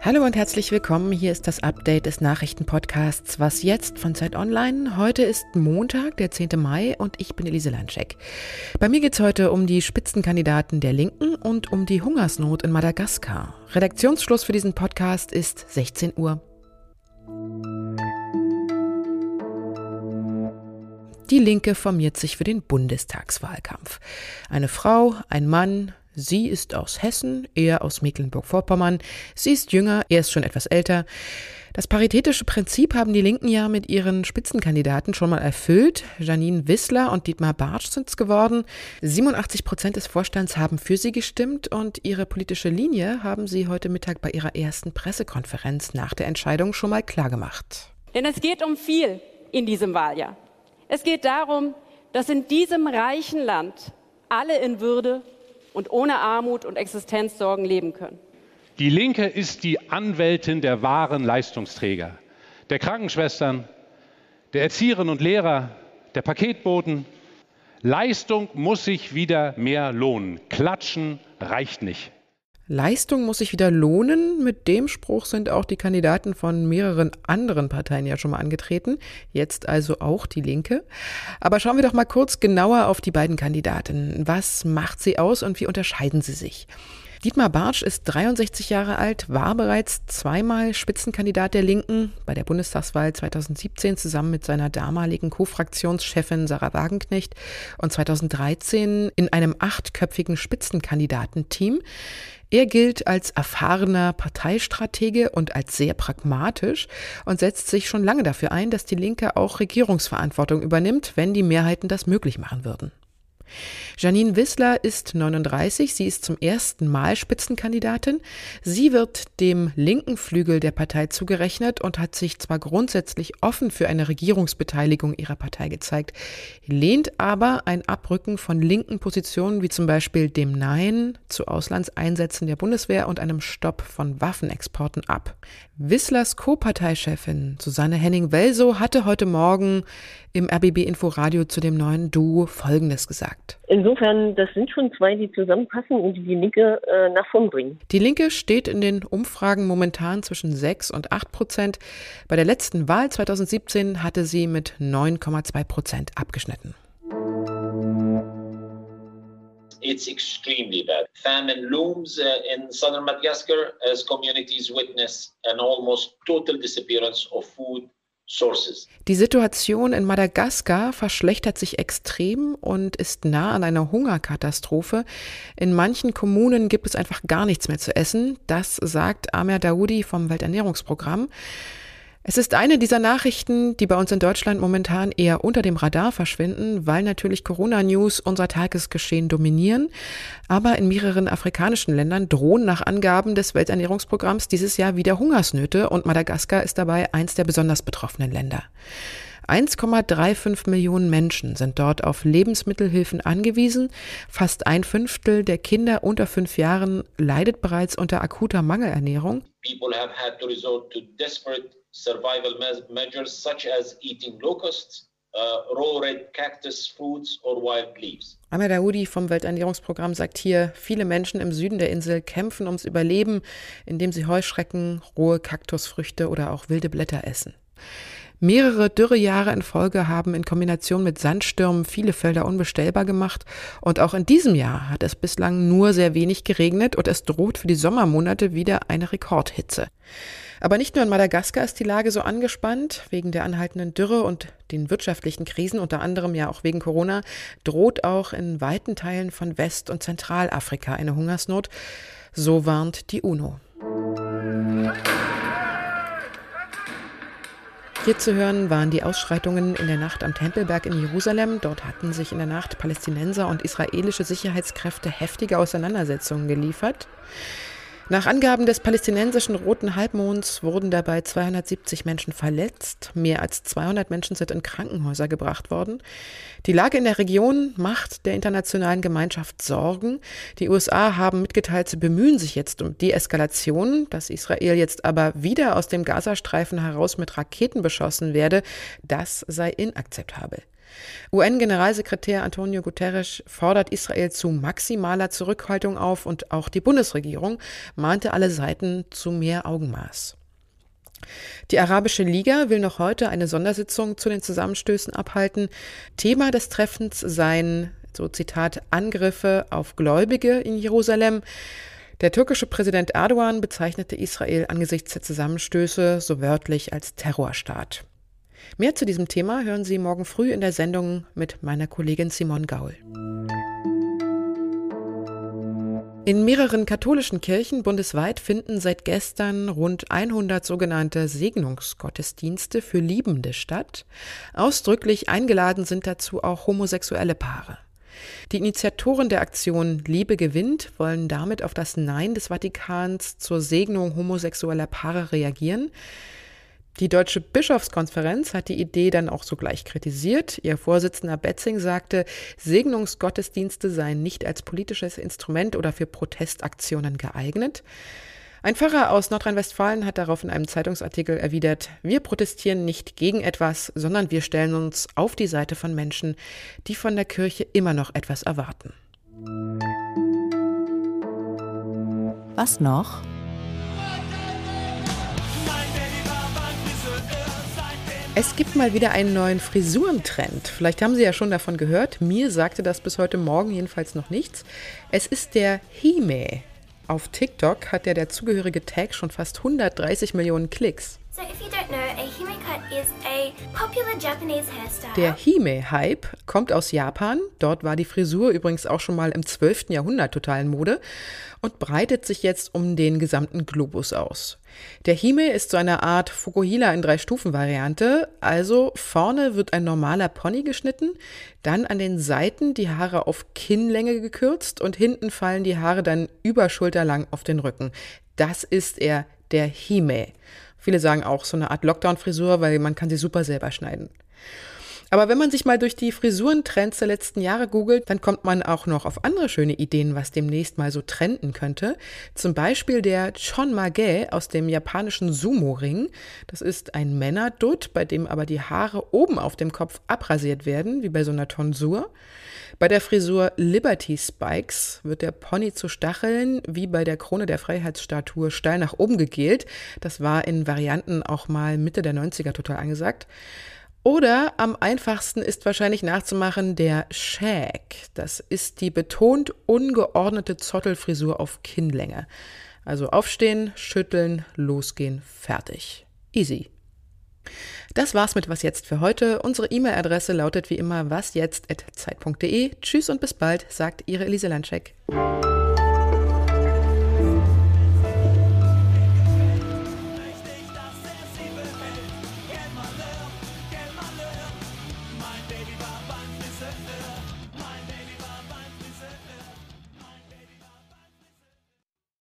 Hallo und herzlich willkommen. Hier ist das Update des Nachrichtenpodcasts Was jetzt von Zeit Online. Heute ist Montag, der 10. Mai und ich bin Elise Landscheck. Bei mir geht es heute um die Spitzenkandidaten der Linken und um die Hungersnot in Madagaskar. Redaktionsschluss für diesen Podcast ist 16 Uhr. Die Linke formiert sich für den Bundestagswahlkampf. Eine Frau, ein Mann, Sie ist aus Hessen, er aus Mecklenburg-Vorpommern. Sie ist jünger, er ist schon etwas älter. Das paritätische Prinzip haben die Linken ja mit ihren Spitzenkandidaten schon mal erfüllt. Janine Wissler und Dietmar Bartsch sind es geworden. 87 Prozent des Vorstands haben für sie gestimmt und ihre politische Linie haben sie heute Mittag bei ihrer ersten Pressekonferenz nach der Entscheidung schon mal klargemacht. Denn es geht um viel in diesem Wahljahr. Es geht darum, dass in diesem reichen Land alle in Würde und ohne Armut und Existenzsorgen leben können. Die Linke ist die Anwältin der wahren Leistungsträger, der Krankenschwestern, der Erzieherinnen und Lehrer, der Paketboten. Leistung muss sich wieder mehr lohnen. Klatschen reicht nicht. Leistung muss sich wieder lohnen. Mit dem Spruch sind auch die Kandidaten von mehreren anderen Parteien ja schon mal angetreten. Jetzt also auch die Linke. Aber schauen wir doch mal kurz genauer auf die beiden Kandidaten. Was macht sie aus und wie unterscheiden sie sich? Dietmar Bartsch ist 63 Jahre alt, war bereits zweimal Spitzenkandidat der Linken bei der Bundestagswahl 2017 zusammen mit seiner damaligen Co-Fraktionschefin Sarah Wagenknecht und 2013 in einem achtköpfigen Spitzenkandidatenteam. Er gilt als erfahrener Parteistratege und als sehr pragmatisch und setzt sich schon lange dafür ein, dass die Linke auch Regierungsverantwortung übernimmt, wenn die Mehrheiten das möglich machen würden. Janine Wissler ist 39, sie ist zum ersten Mal Spitzenkandidatin. Sie wird dem linken Flügel der Partei zugerechnet und hat sich zwar grundsätzlich offen für eine Regierungsbeteiligung ihrer Partei gezeigt, lehnt aber ein Abrücken von linken Positionen wie zum Beispiel dem Nein zu Auslandseinsätzen der Bundeswehr und einem Stopp von Waffenexporten ab. Wisslers Co-Parteichefin Susanne Henning-Welsow hatte heute Morgen im RBB Inforadio zu dem neuen Duo Folgendes gesagt. Insofern, das sind schon zwei, die zusammenpassen und die die Linke äh, nach vorn bringen. Die Linke steht in den Umfragen momentan zwischen 6 und 8 Prozent. Bei der letzten Wahl 2017 hatte sie mit 9,2 Prozent abgeschnitten. it's extremely bad. Famine looms uh, in southern Madagascar as communities witness an almost total disappearance of food. Die Situation in Madagaskar verschlechtert sich extrem und ist nah an einer Hungerkatastrophe. In manchen Kommunen gibt es einfach gar nichts mehr zu essen. Das sagt Amer Daoudi vom Welternährungsprogramm. Es ist eine dieser Nachrichten, die bei uns in Deutschland momentan eher unter dem Radar verschwinden, weil natürlich Corona-News unser Tagesgeschehen dominieren. Aber in mehreren afrikanischen Ländern drohen nach Angaben des Welternährungsprogramms dieses Jahr wieder Hungersnöte und Madagaskar ist dabei eins der besonders betroffenen Länder. 1,35 Millionen Menschen sind dort auf Lebensmittelhilfen angewiesen. Fast ein Fünftel der Kinder unter fünf Jahren leidet bereits unter akuter Mangelernährung. People have had to resort to desperate survival measures such as eating locusts, uh, raw red cactus fruits or wild leaves. Amir Daoudi vom Welternährungsprogramm sagt hier, viele Menschen im Süden der Insel kämpfen ums Überleben, indem sie Heuschrecken, rohe Kaktusfrüchte oder auch wilde Blätter essen. Mehrere Dürrejahre in Folge haben in Kombination mit Sandstürmen viele Felder unbestellbar gemacht und auch in diesem Jahr hat es bislang nur sehr wenig geregnet und es droht für die Sommermonate wieder eine Rekordhitze. Aber nicht nur in Madagaskar ist die Lage so angespannt. Wegen der anhaltenden Dürre und den wirtschaftlichen Krisen, unter anderem ja auch wegen Corona, droht auch in weiten Teilen von West- und Zentralafrika eine Hungersnot. So warnt die UNO. Hier zu hören waren die Ausschreitungen in der Nacht am Tempelberg in Jerusalem. Dort hatten sich in der Nacht Palästinenser und israelische Sicherheitskräfte heftige Auseinandersetzungen geliefert. Nach Angaben des palästinensischen Roten Halbmonds wurden dabei 270 Menschen verletzt. Mehr als 200 Menschen sind in Krankenhäuser gebracht worden. Die Lage in der Region macht der internationalen Gemeinschaft Sorgen. Die USA haben mitgeteilt, sie bemühen sich jetzt um Deeskalation. Dass Israel jetzt aber wieder aus dem Gazastreifen heraus mit Raketen beschossen werde, das sei inakzeptabel. UN-Generalsekretär Antonio Guterres fordert Israel zu maximaler Zurückhaltung auf und auch die Bundesregierung mahnte alle Seiten zu mehr Augenmaß. Die Arabische Liga will noch heute eine Sondersitzung zu den Zusammenstößen abhalten. Thema des Treffens seien, so Zitat, Angriffe auf Gläubige in Jerusalem. Der türkische Präsident Erdogan bezeichnete Israel angesichts der Zusammenstöße so wörtlich als Terrorstaat. Mehr zu diesem Thema hören Sie morgen früh in der Sendung mit meiner Kollegin Simon Gaul. In mehreren katholischen Kirchen bundesweit finden seit gestern rund 100 sogenannte Segnungsgottesdienste für Liebende statt. Ausdrücklich eingeladen sind dazu auch homosexuelle Paare. Die Initiatoren der Aktion Liebe gewinnt wollen damit auf das Nein des Vatikans zur Segnung homosexueller Paare reagieren. Die Deutsche Bischofskonferenz hat die Idee dann auch sogleich kritisiert. Ihr Vorsitzender Betzing sagte, Segnungsgottesdienste seien nicht als politisches Instrument oder für Protestaktionen geeignet. Ein Pfarrer aus Nordrhein-Westfalen hat darauf in einem Zeitungsartikel erwidert, wir protestieren nicht gegen etwas, sondern wir stellen uns auf die Seite von Menschen, die von der Kirche immer noch etwas erwarten. Was noch? Es gibt mal wieder einen neuen Frisurentrend. Vielleicht haben Sie ja schon davon gehört. Mir sagte das bis heute Morgen jedenfalls noch nichts. Es ist der Hime. Auf TikTok hat der dazugehörige Tag schon fast 130 Millionen Klicks. So know, der Hime-Hype kommt aus Japan. Dort war die Frisur übrigens auch schon mal im 12. Jahrhundert total in Mode und breitet sich jetzt um den gesamten Globus aus. Der Hime ist so eine Art Fukuhila in drei Stufen Variante. Also vorne wird ein normaler Pony geschnitten, dann an den Seiten die Haare auf Kinnlänge gekürzt und hinten fallen die Haare dann überschulterlang auf den Rücken. Das ist er, der Hime. Viele sagen auch so eine Art Lockdown-Frisur, weil man kann sie super selber schneiden. Aber wenn man sich mal durch die Frisurentrends der letzten Jahre googelt, dann kommt man auch noch auf andere schöne Ideen, was demnächst mal so trenden könnte. Zum Beispiel der Chonmage aus dem japanischen Sumo-Ring. Das ist ein Männerdutt, bei dem aber die Haare oben auf dem Kopf abrasiert werden, wie bei so einer Tonsur. Bei der Frisur Liberty Spikes wird der Pony zu Stacheln, wie bei der Krone der Freiheitsstatue, steil nach oben gegelt. Das war in Varianten auch mal Mitte der 90er total angesagt. Oder am einfachsten ist wahrscheinlich nachzumachen der Shag. Das ist die betont ungeordnete Zottelfrisur auf Kinnlänge. Also aufstehen, schütteln, losgehen, fertig. Easy. Das war's mit Was jetzt für heute. Unsere E-Mail-Adresse lautet wie immer wasjetzt.zeit.de. Tschüss und bis bald, sagt Ihre Elise Landscheck.